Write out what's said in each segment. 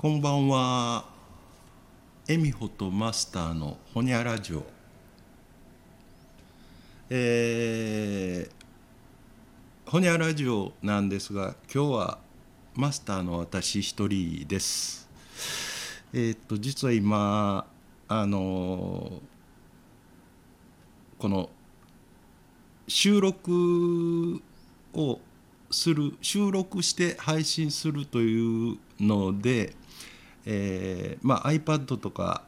こんばんは。エミホとマスターのホニャラジオ。えー、ホニャラジオなんですが、今日はマスターの私一人です。えーっと、実は今、あのこの収録をする収録して配信するというので、えーまあ、iPad とか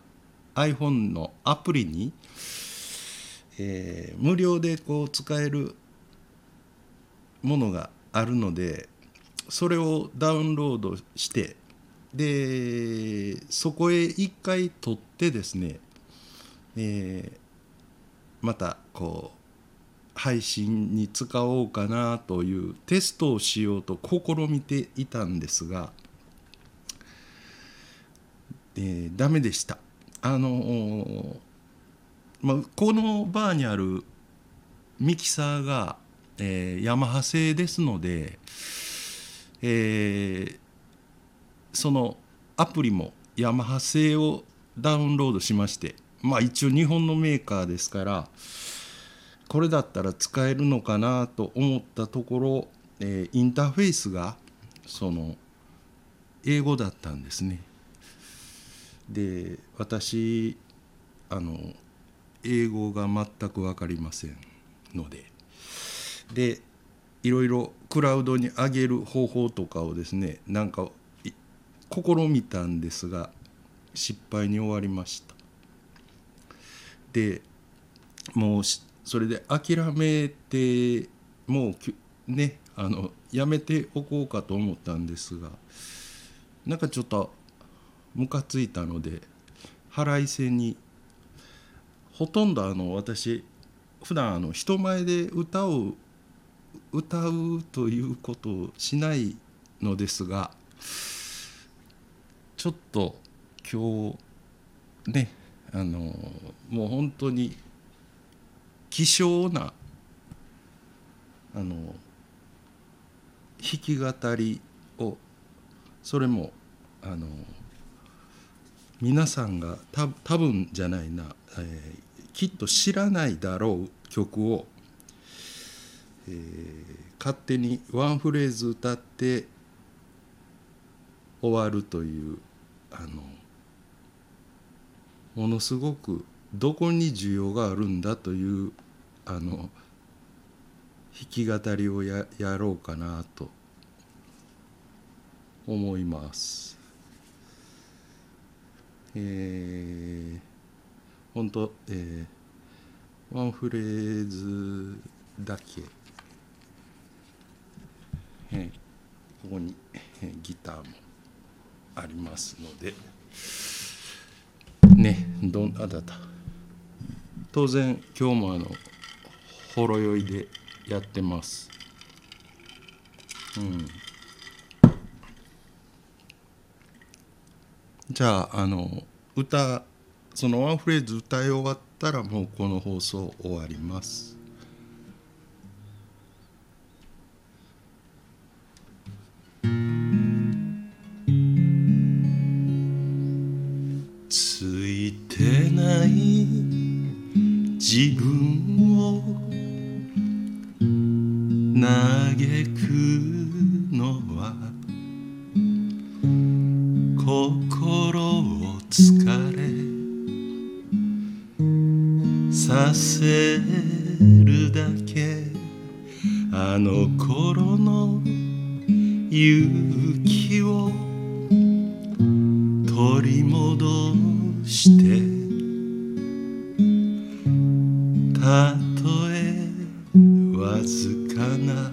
iPhone のアプリに、えー無料でこう使えるものがあるのでそれをダウンロードしてでそこへ一回撮ってですね、えーまたこう配信に使おうかなというテストをしようと試みていたんですが、えーダメでした。あのまあ、このバーにあるミキサーが、えーヤマハ製ですので、えーそのアプリもヤマハ製をダウンロードしましてまあ一応日本のメーカーですからこれだったら使えるのかなと思ったところ、えーインターフェースがその英語だったんですね。で私あの英語が全く分かりませんのででいろいろクラウドに上げる方法とかをですねなんか試みたんですが失敗に終わりました。でもうそれで諦めてもうねあのやめておこうかと思ったんですがなんかちょっとムカついたので腹いせにほとんどあの私普段あの人前で歌を歌うということをしないのですがちょっと今日ねあのもう本当に希少なあの弾き語りをそれもあの皆さんがた多分じゃないな、えーきっと知らないだろう曲を、えー勝手にワンフレーズ歌って終わるというあのものすごくどこに需要があるんだというあの弾き語りをややろうかなと思います。えー、本当、えー、ワンフレーズだけ、えーここに、えーギターもありますので。ねどんあだだ当然今日もあのほろ酔いでやってます。うん。じゃああの歌そのワンフレーズ歌い終わったらもうこの放送終わります。ついてない自分を嘆くのはさせるだけ。あの頃の勇気を取り戻して。たとえわずかな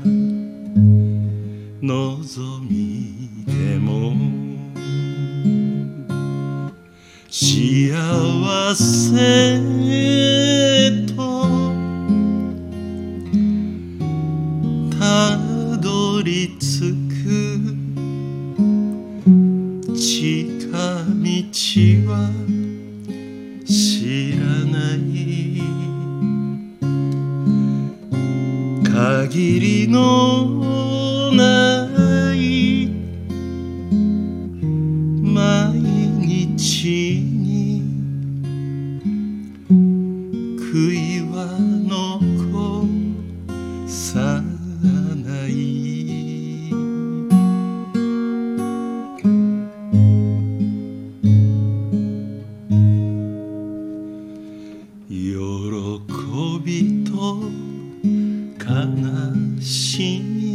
望みでも。幸せりつく近道は知らない限りのない毎日に悔い心。